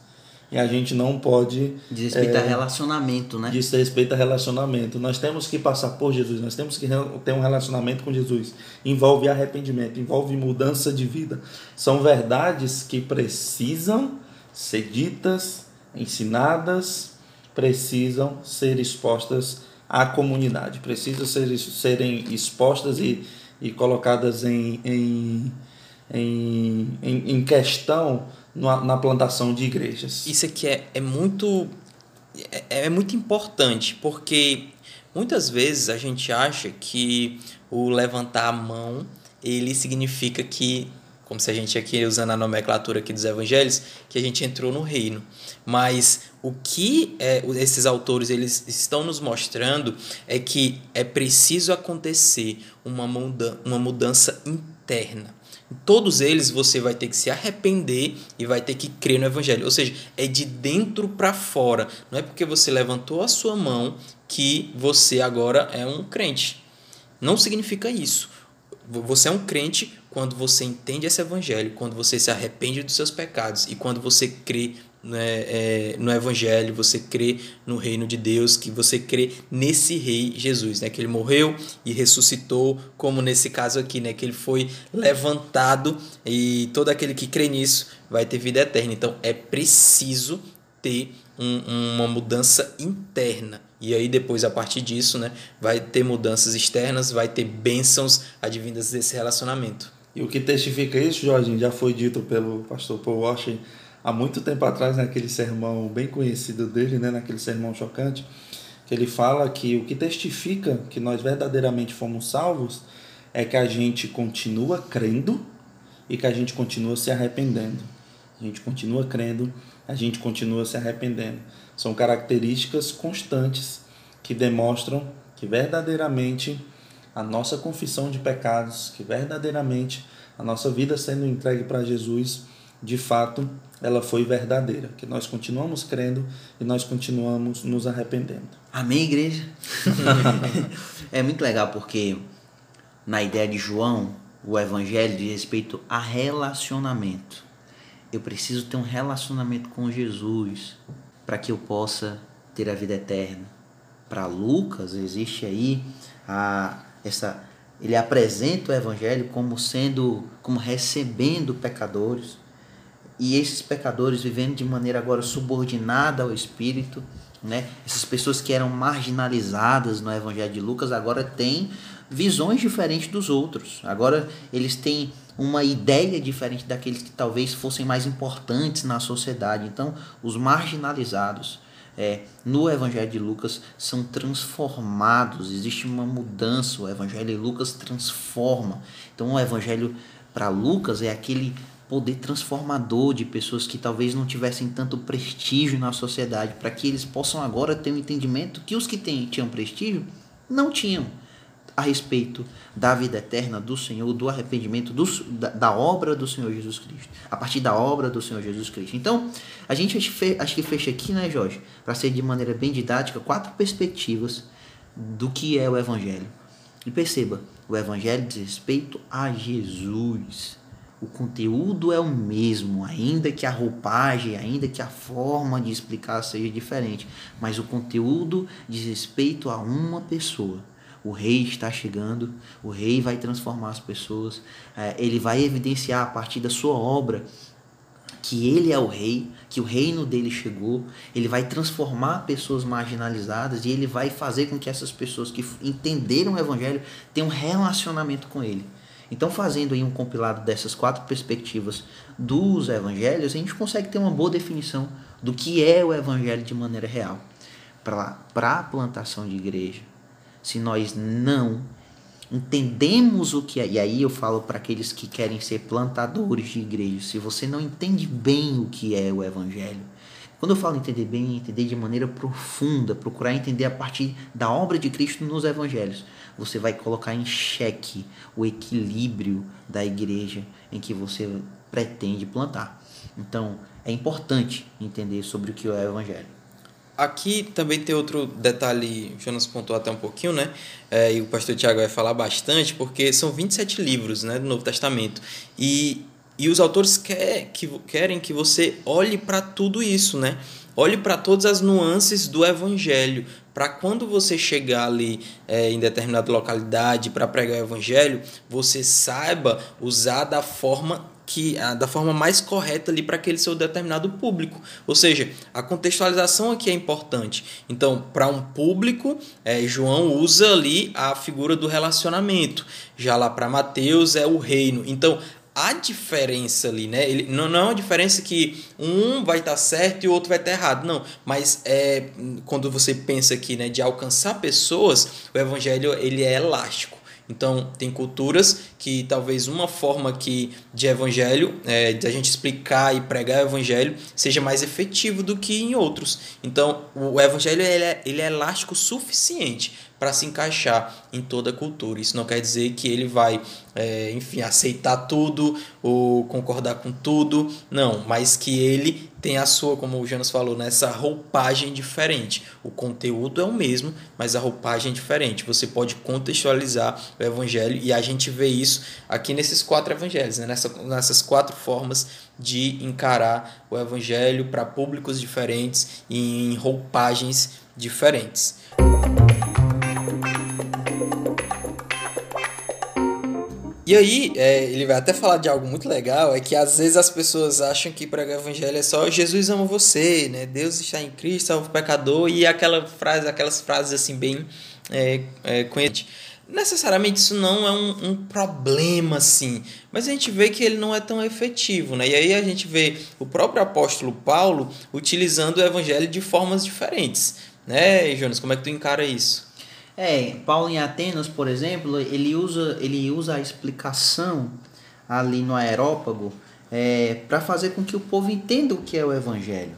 E a gente não pode. Diz respeito é, a relacionamento, né? Diz respeito a relacionamento. Nós temos que passar por Jesus, nós temos que ter um relacionamento com Jesus. Envolve arrependimento, envolve mudança de vida. São verdades que precisam ser ditas, ensinadas, precisam ser expostas à comunidade, precisam ser, serem expostas e, e colocadas em, em, em, em questão na, na, plantação de igrejas. Isso aqui é, é muito é, é muito importante, porque muitas vezes a gente acha que o levantar a mão ele significa que como se a gente aqui usando a nomenclatura aqui dos evangelhos, que a gente entrou no reino. Mas o que é, esses autores eles estão nos mostrando é que é preciso acontecer uma, muda, uma mudança interna. Em todos eles você vai ter que se arrepender e vai ter que crer no evangelho. Ou seja, é de dentro para fora. Não é porque você levantou a sua mão que você agora é um crente. Não significa isso. Você é um crente quando você entende esse evangelho, quando você se arrepende dos seus pecados e quando você crê né, é, no evangelho, você crê no reino de Deus, que você crê nesse rei Jesus, né, que ele morreu e ressuscitou, como nesse caso aqui, né, que ele foi levantado e todo aquele que crê nisso vai ter vida eterna. Então é preciso ter um, uma mudança interna. E aí depois, a partir disso, né, vai ter mudanças externas, vai ter bênçãos advindas desse relacionamento. E o que testifica isso, Jorge, já foi dito pelo pastor Paul Washer há muito tempo atrás, naquele sermão bem conhecido dele, né, naquele sermão chocante, que ele fala que o que testifica que nós verdadeiramente fomos salvos é que a gente continua crendo e que a gente continua se arrependendo. A gente continua crendo, a gente continua se arrependendo. São características constantes que demonstram que verdadeiramente a nossa confissão de pecados, que verdadeiramente a nossa vida sendo entregue para Jesus, de fato ela foi verdadeira, que nós continuamos crendo e nós continuamos nos arrependendo. Amém, igreja? (laughs) é muito legal porque na ideia de João, o evangelho diz respeito a relacionamento. Eu preciso ter um relacionamento com Jesus para que eu possa ter a vida eterna. Para Lucas existe aí a essa ele apresenta o evangelho como sendo como recebendo pecadores e esses pecadores vivendo de maneira agora subordinada ao espírito, né? Essas pessoas que eram marginalizadas no evangelho de Lucas agora têm visões diferentes dos outros. Agora eles têm uma ideia diferente daqueles que talvez fossem mais importantes na sociedade. Então, os marginalizados é, no Evangelho de Lucas são transformados, existe uma mudança. O Evangelho de Lucas transforma. Então, o Evangelho para Lucas é aquele poder transformador de pessoas que talvez não tivessem tanto prestígio na sociedade, para que eles possam agora ter um entendimento que os que tinham prestígio não tinham a respeito da vida eterna do Senhor, do arrependimento, do, da, da, obra do Senhor Jesus Cristo, a partir da obra do Senhor Jesus Cristo. Então, a gente acho que fecha aqui, né, Jorge, para ser de maneira bem didática, quatro perspectivas do que é o Evangelho. E perceba, o Evangelho diz respeito a Jesus. O conteúdo é o mesmo, ainda que a roupagem, ainda que a forma de explicar seja diferente, mas o conteúdo diz respeito a uma pessoa o rei está chegando, o rei vai transformar as pessoas, é, ele vai evidenciar a partir da sua obra que ele é o rei, que o reino dele chegou, ele vai transformar pessoas marginalizadas e ele vai fazer com que essas pessoas que entenderam o evangelho tenham um relacionamento com ele. Então, fazendo aí um compilado dessas quatro perspectivas dos evangelhos, a gente consegue ter uma boa definição do que é o evangelho de maneira real. Para a plantação de igreja, se nós não entendemos o que é, e aí eu falo para aqueles que querem ser plantadores de igreja, se você não entende bem o que é o evangelho, quando eu falo entender bem, entender de maneira profunda, procurar entender a partir da obra de Cristo nos evangelhos, você vai colocar em xeque o equilíbrio da igreja em que você pretende plantar. Então, é importante entender sobre o que é o evangelho. Aqui também tem outro detalhe, o Jonas pontuou até um pouquinho, né? É, e o pastor Tiago vai falar bastante, porque são 27 livros né, do Novo Testamento. E, e os autores quer, que, querem que você olhe para tudo isso, né? Olhe para todas as nuances do Evangelho, para quando você chegar ali é, em determinada localidade para pregar o Evangelho, você saiba usar da forma que da forma mais correta ali para aquele seu determinado público. Ou seja, a contextualização aqui é importante. Então, para um público, é, João usa ali a figura do relacionamento. Já lá para Mateus é o reino. Então, a diferença ali, né? Ele, não, não é uma diferença que um vai estar tá certo e o outro vai estar tá errado, não. Mas é quando você pensa aqui, né, de alcançar pessoas, o evangelho ele é elástico. Então, tem culturas que talvez uma forma que de evangelho, é, de a gente explicar e pregar o evangelho, seja mais efetivo do que em outros. Então, o evangelho ele é, ele é elástico suficiente para se encaixar em toda a cultura. Isso não quer dizer que ele vai, é, enfim, aceitar tudo ou concordar com tudo, não, mas que ele tem a sua, como o Janos falou, nessa roupagem diferente. O conteúdo é o mesmo, mas a roupagem é diferente. Você pode contextualizar o evangelho e a gente vê isso aqui nesses quatro evangelhos, né? Nessa, nessas quatro formas de encarar o evangelho para públicos diferentes e em roupagens diferentes. E aí, é, ele vai até falar de algo muito legal, é que às vezes as pessoas acham que pregar o evangelho é só Jesus ama você, né? Deus está em Cristo, salva o pecador, e aquela frase, aquelas frases assim bem é, é, conhecidas. Necessariamente isso não é um, um, problema, assim, mas a gente vê que ele não é tão efetivo, né? E aí a gente vê o próprio apóstolo Paulo utilizando o evangelho de formas diferentes, né, Jonas? Como é que tu encara isso? É, Paulo em Atenas, por exemplo, ele usa, ele usa a explicação ali no aerópago é, para fazer com que o povo entenda o que é o evangelho,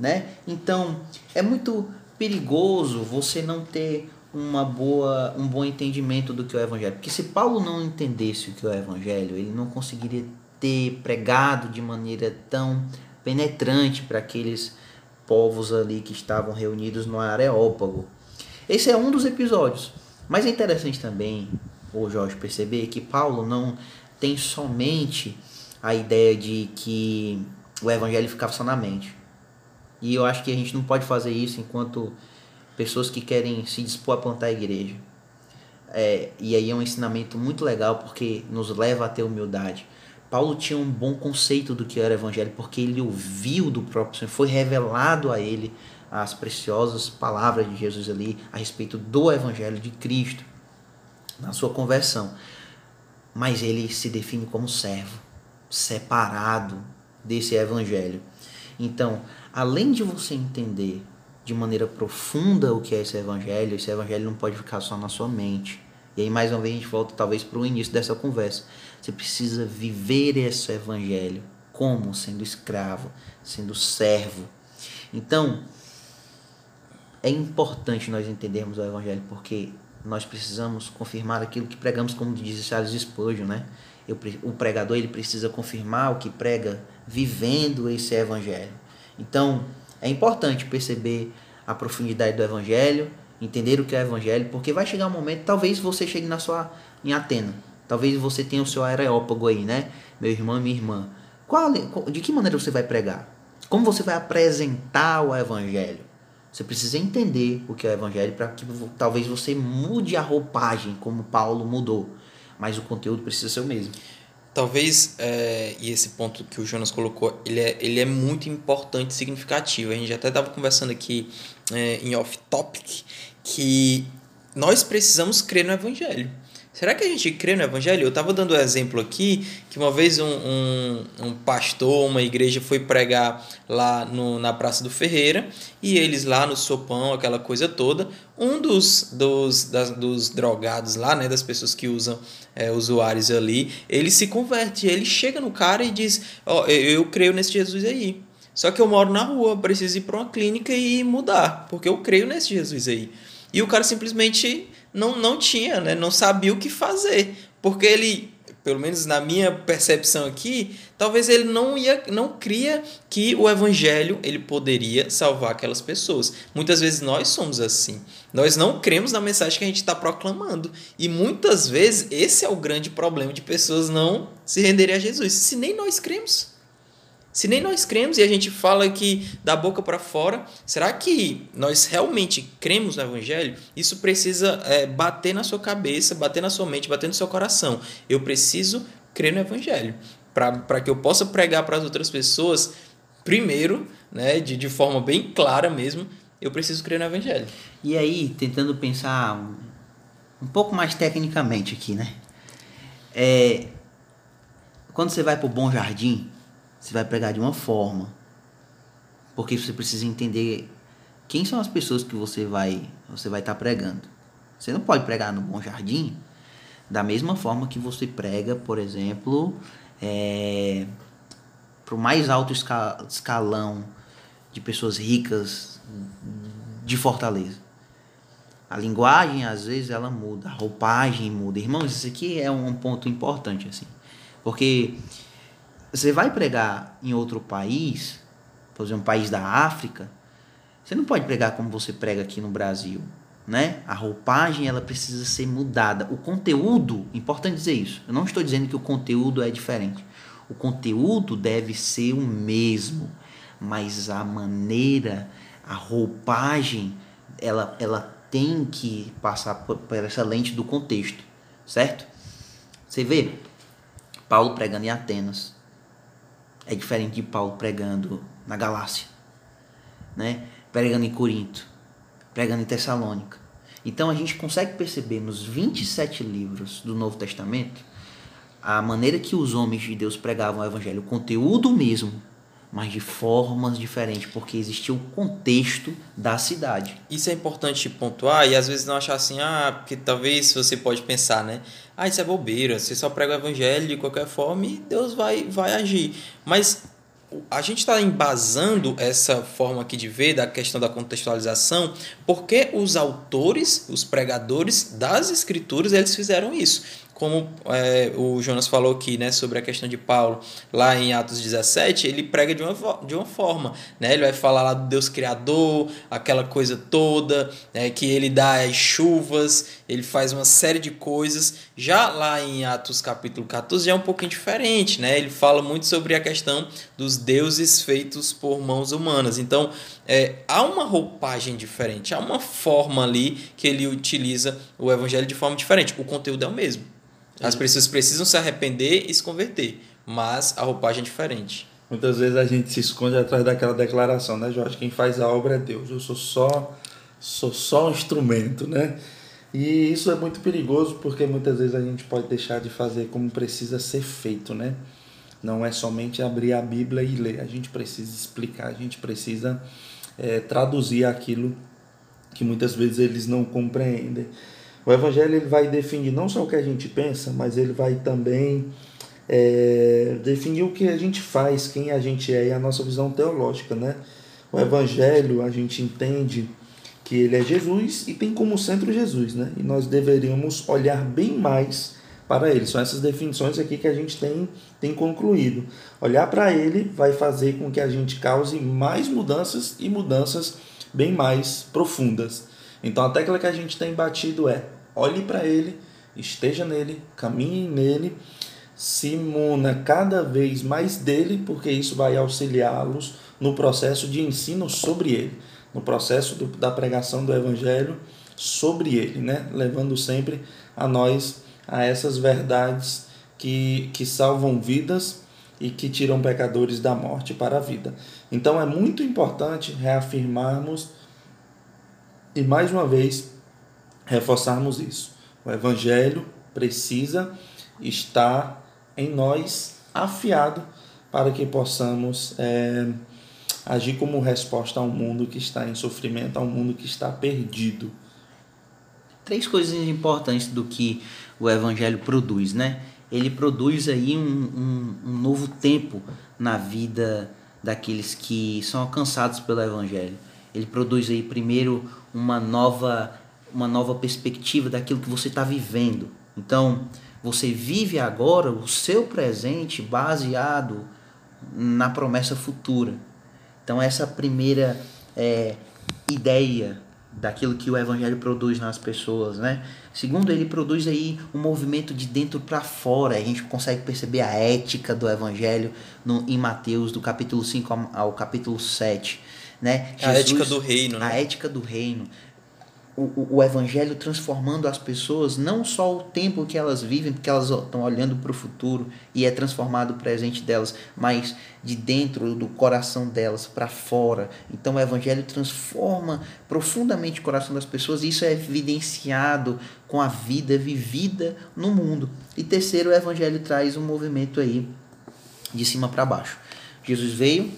né? Então, é muito perigoso você não ter uma boa, um bom entendimento do que é o evangelho, porque se Paulo não entendesse o que é o evangelho, ele não conseguiria ter pregado de maneira tão penetrante para aqueles povos ali que estavam reunidos no Areópago. Esse é um dos episódios. Mas é interessante também, o Jorge, perceber que Paulo não tem somente a ideia de que o evangelho ficava só na mente. E eu acho que a gente não pode fazer isso enquanto pessoas que querem se dispor a plantar a igreja. É, e aí é um ensinamento muito legal porque nos leva a ter humildade. Paulo tinha um bom conceito do que era evangelho porque ele ouviu do próprio Senhor, foi revelado a ele as preciosas palavras de Jesus ali a respeito do evangelho de Cristo na sua conversão. Mas ele se define como servo, separado desse evangelho. Então, além de você entender de maneira profunda o que é esse evangelho, esse evangelho não pode ficar só na sua mente. E aí, mais uma vez, a gente volta talvez para o início dessa conversa. Você precisa viver esse evangelho como? Sendo escravo, sendo servo. Então, é importante nós entendermos o evangelho porque nós precisamos confirmar aquilo que pregamos, como diz Charles Spurgeon, né? o pregador ele precisa confirmar o que prega vivendo esse evangelho. Então, é importante perceber a profundidade do evangelho, entender o que é o evangelho, porque vai chegar um momento, talvez você chegue na sua em Atena, talvez você tenha o seu areópago aí, né? Meu irmão minha irmã. Qual, de que maneira você vai pregar? Como você vai apresentar o evangelho? Você precisa entender o que é o evangelho para que talvez você mude a roupagem como Paulo mudou, mas o conteúdo precisa ser o mesmo. Talvez, é, e esse ponto que o Jonas colocou, ele é, ele é muito importante significativo. A gente até estava conversando aqui é, em off-topic que nós precisamos crer no Evangelho. Será que a gente crê no Evangelho? Eu estava dando um exemplo aqui que uma vez um, um, um, pastor, uma igreja foi pregar lá no, na Praça do Ferreira e eles lá no sopão, aquela coisa toda, um dos, dos, das, dos drogados lá, né, das pessoas que usam é, usuários ali, ele se converte, ele chega no cara e diz, ó, oh, eu, eu creio nesse Jesus aí. Só que eu moro na rua, preciso ir para uma clínica e mudar, porque eu creio nesse Jesus aí. E o cara simplesmente não, não tinha, né? não sabia o que fazer. Porque ele, pelo menos na minha percepção aqui, talvez ele não ia, não cria que o evangelho ele poderia salvar aquelas pessoas. Muitas vezes nós somos assim. Nós não cremos na mensagem que a gente está proclamando. E muitas vezes esse é o grande problema de pessoas não se renderem a Jesus. Se nem nós cremos. Se nem nós cremos e a gente fala aqui da boca para fora, será que nós realmente cremos no Evangelho? Isso precisa é, bater na sua cabeça, bater na sua mente, bater no seu coração. Eu preciso crer no Evangelho para que eu possa pregar para as outras pessoas. Primeiro, né, de, de forma bem clara mesmo, eu preciso crer no Evangelho. E aí, tentando pensar um, um pouco mais tecnicamente aqui, né? É, quando você vai para o Bom Jardim, você vai pregar de uma forma. Porque você precisa entender quem são as pessoas que você vai você vai estar tá pregando. Você não pode pregar no Bom Jardim da mesma forma que você prega, por exemplo, é, para o mais alto escalão de pessoas ricas de Fortaleza. A linguagem, às vezes, ela muda, a roupagem muda. Irmãos, isso aqui é um ponto importante, assim. Porque você vai pregar em outro país, por exemplo, um país da África, você não pode pregar como você prega aqui no Brasil, né? A roupagem ela precisa ser mudada. O conteúdo, importante dizer isso. Eu não estou dizendo que o conteúdo é diferente. O conteúdo deve ser o mesmo, mas a maneira, a roupagem, ela, ela tem que passar por, por essa lente do contexto, certo? Você vê Paulo pregando em Atenas, é diferente de Paulo pregando na Galácia, né? pregando em Corinto, pregando em Tessalônica. Então a gente consegue perceber nos 27 livros do Novo Testamento a maneira que os homens de Deus pregavam o evangelho, o conteúdo mesmo, mas de formas diferentes, porque existia o contexto da cidade. Isso é importante pontuar e às vezes não achar assim, ah, porque talvez você pode pensar, né? Ah, isso é bobeira, você só prega o evangelho de qualquer forma e Deus vai, vai agir. Mas a gente está embasando essa forma aqui de ver da questão da contextualização, porque os autores, os pregadores das escrituras, eles fizeram isso. Como é, o Jonas falou aqui, né, sobre a questão de Paulo, lá em Atos 17, ele prega de uma, de uma forma, né, ele vai falar lá do Deus Criador, aquela coisa toda, né, que ele dá as chuvas, ele faz uma série de coisas. Já lá em Atos capítulo 14 já é um pouquinho diferente, né, ele fala muito sobre a questão dos deuses feitos por mãos humanas. Então, é, há uma roupagem diferente, há uma forma ali que ele utiliza o evangelho de forma diferente. O conteúdo é o mesmo. As pessoas precisam se arrepender e se converter, mas a roupagem é diferente. Muitas vezes a gente se esconde atrás daquela declaração, né, Jorge? Quem faz a obra é Deus. Eu sou só sou só um instrumento, né? E isso é muito perigoso porque muitas vezes a gente pode deixar de fazer como precisa ser feito, né? Não é somente abrir a Bíblia e ler. A gente precisa explicar, a gente precisa é, traduzir aquilo que muitas vezes eles não compreendem. O Evangelho ele vai definir não só o que a gente pensa, mas ele vai também é, definir o que a gente faz, quem a gente é e a nossa visão teológica, né? O Evangelho a gente entende que ele é Jesus e tem como centro Jesus, né? E nós deveríamos olhar bem mais para ele. São essas definições aqui que a gente tem, tem concluído. Olhar para ele vai fazer com que a gente cause mais mudanças e mudanças bem mais profundas. Então a tecla que a gente tem batido é olhe para ele, esteja nele, caminhe nele, se cada vez mais dele, porque isso vai auxiliá-los no processo de ensino sobre ele, no processo do, da pregação do evangelho sobre ele, né? levando sempre a nós a essas verdades que, que salvam vidas e que tiram pecadores da morte para a vida. Então é muito importante reafirmarmos e mais uma vez reforçarmos isso. O Evangelho precisa estar em nós afiado para que possamos é, agir como resposta ao mundo que está em sofrimento, ao mundo que está perdido. Três coisas importantes do que o Evangelho produz, né? Ele produz aí um, um, um novo tempo na vida daqueles que são alcançados pelo Evangelho. Ele produz aí primeiro uma nova uma nova perspectiva daquilo que você está vivendo. Então, você vive agora o seu presente baseado na promessa futura. Então, essa primeira é, ideia daquilo que o evangelho produz nas pessoas, né? Segundo, ele produz aí um movimento de dentro para fora. A gente consegue perceber a ética do evangelho no, em Mateus, do capítulo 5 ao, ao capítulo 7, né? Jesus, a ética do reino, né? A ética do reino o, o evangelho transformando as pessoas, não só o tempo que elas vivem, porque elas estão olhando para o futuro e é transformado o presente delas, mas de dentro do coração delas para fora. Então o evangelho transforma profundamente o coração das pessoas e isso é evidenciado com a vida vivida no mundo. E terceiro, o evangelho traz um movimento aí de cima para baixo. Jesus veio,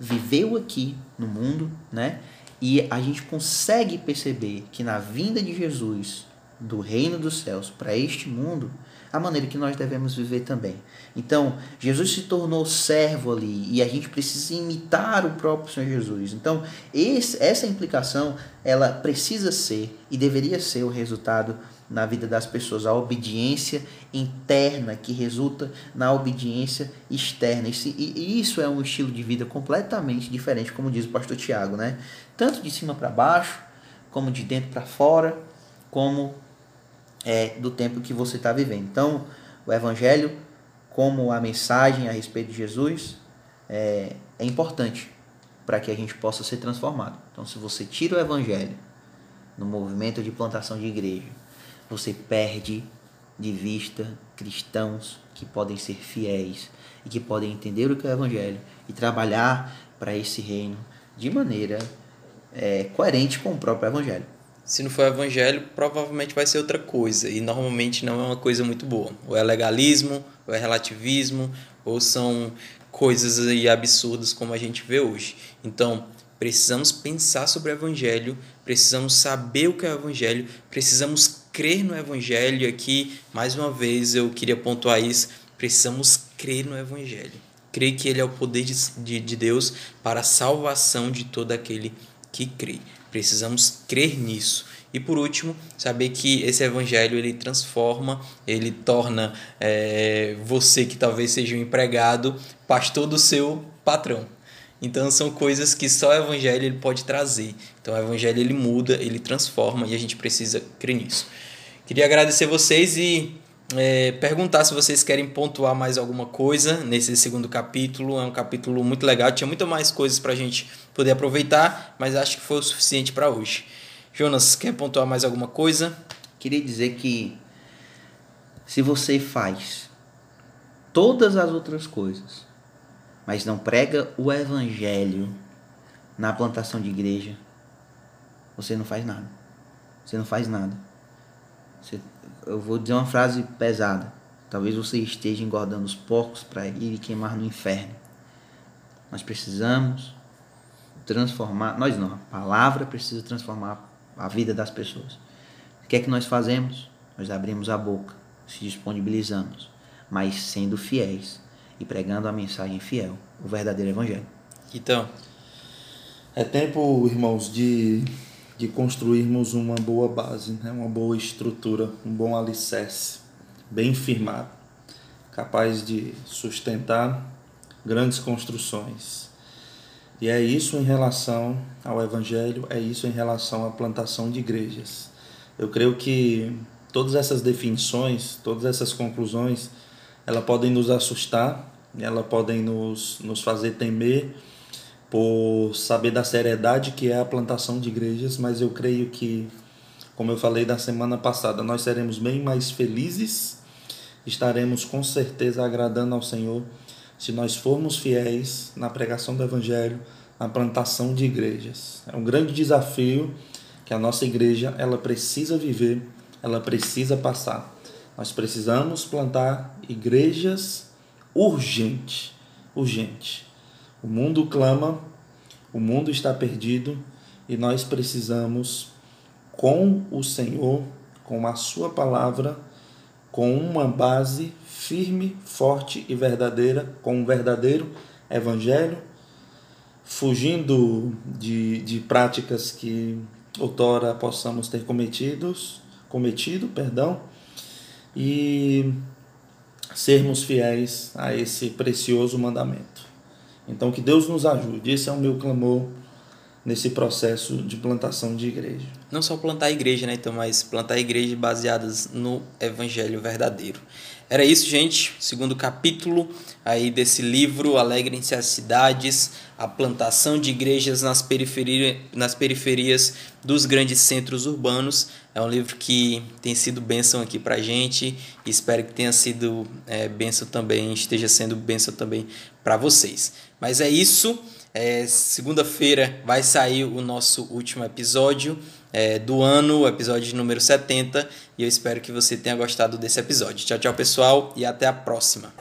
viveu aqui no mundo, né? E a gente consegue perceber que na vinda de Jesus, do reino dos céus para este mundo, a maneira que nós devemos viver também. Então, Jesus se tornou servo ali e a gente precisa imitar o próprio Senhor Jesus. Então, esse, essa implicação, ela precisa ser e deveria ser o resultado na vida das pessoas, a obediência interna que resulta na obediência externa. E isso é um estilo de vida completamente diferente, como diz o pastor Tiago, né? Tanto de cima para baixo, como de dentro para fora, como é, do tempo que você está vivendo. Então, o Evangelho, como a mensagem a respeito de Jesus, é, é importante para que a gente possa ser transformado. Então, se você tira o Evangelho no movimento de plantação de igreja, você perde de vista cristãos que podem ser fiéis e que podem entender o que é o Evangelho e trabalhar para esse reino de maneira é, coerente com o próprio Evangelho. Se não for Evangelho, provavelmente vai ser outra coisa e normalmente não é uma coisa muito boa. Ou é legalismo, ou é relativismo, ou são coisas aí absurdas como a gente vê hoje. Então, precisamos pensar sobre o Evangelho, precisamos saber o que é o Evangelho, precisamos crer no Evangelho. Aqui, mais uma vez, eu queria pontuar isso: precisamos crer no Evangelho. Crer que ele é o poder de, de, de Deus para a salvação de todo aquele que crê. Precisamos crer nisso. E por último, saber que esse evangelho ele transforma, ele torna é, você que talvez seja um empregado pastor do seu patrão. Então são coisas que só o evangelho ele pode trazer. Então o evangelho ele muda, ele transforma e a gente precisa crer nisso. Queria agradecer vocês e é, perguntar se vocês querem pontuar mais alguma coisa nesse segundo capítulo. É um capítulo muito legal, tinha muito mais coisas para a gente poder aproveitar, mas acho que foi o suficiente para hoje. Jonas, quer pontuar mais alguma coisa? Queria dizer que se você faz todas as outras coisas mas não prega o evangelho na plantação de igreja, você não faz nada. Você não faz nada. Você, eu vou dizer uma frase pesada. Talvez você esteja engordando os porcos para ir queimar no inferno. Nós precisamos transformar, nós não, a palavra precisa transformar a vida das pessoas. O que é que nós fazemos? Nós abrimos a boca, se disponibilizamos, mas sendo fiéis e pregando a mensagem fiel, o verdadeiro evangelho. Então, é tempo, irmãos, de, de construirmos uma boa base, né? uma boa estrutura, um bom alicerce, bem firmado, capaz de sustentar grandes construções. E é isso em relação ao Evangelho, é isso em relação à plantação de igrejas. Eu creio que todas essas definições, todas essas conclusões, elas podem nos assustar, elas podem nos, nos fazer temer por saber da seriedade que é a plantação de igrejas, mas eu creio que, como eu falei da semana passada, nós seremos bem mais felizes, estaremos com certeza agradando ao Senhor se nós formos fiéis na pregação do Evangelho, na plantação de igrejas. É um grande desafio que a nossa igreja ela precisa viver, ela precisa passar. Nós precisamos plantar igrejas urgente, urgente. O mundo clama, o mundo está perdido e nós precisamos com o Senhor, com a sua palavra, com uma base firme, forte e verdadeira, com um verdadeiro evangelho, fugindo de, de práticas que outrora possamos ter cometidos, cometido, perdão, e sermos fiéis a esse precioso mandamento. Então, que Deus nos ajude. Esse é o meu clamor nesse processo de plantação de igreja. Não só plantar igreja, né, então, mas plantar igrejas baseadas no evangelho verdadeiro. Era isso, gente. Segundo capítulo aí desse livro, Alegrem-se as cidades, a plantação de igrejas nas, periferia, nas periferias dos grandes centros urbanos. É um livro que tem sido bênção aqui pra gente. Espero que tenha sido é, bênção também, esteja sendo bênção também para vocês. Mas é isso. É, Segunda-feira vai sair o nosso último episódio é, do ano, episódio número 70. E eu espero que você tenha gostado desse episódio. Tchau, tchau, pessoal, e até a próxima.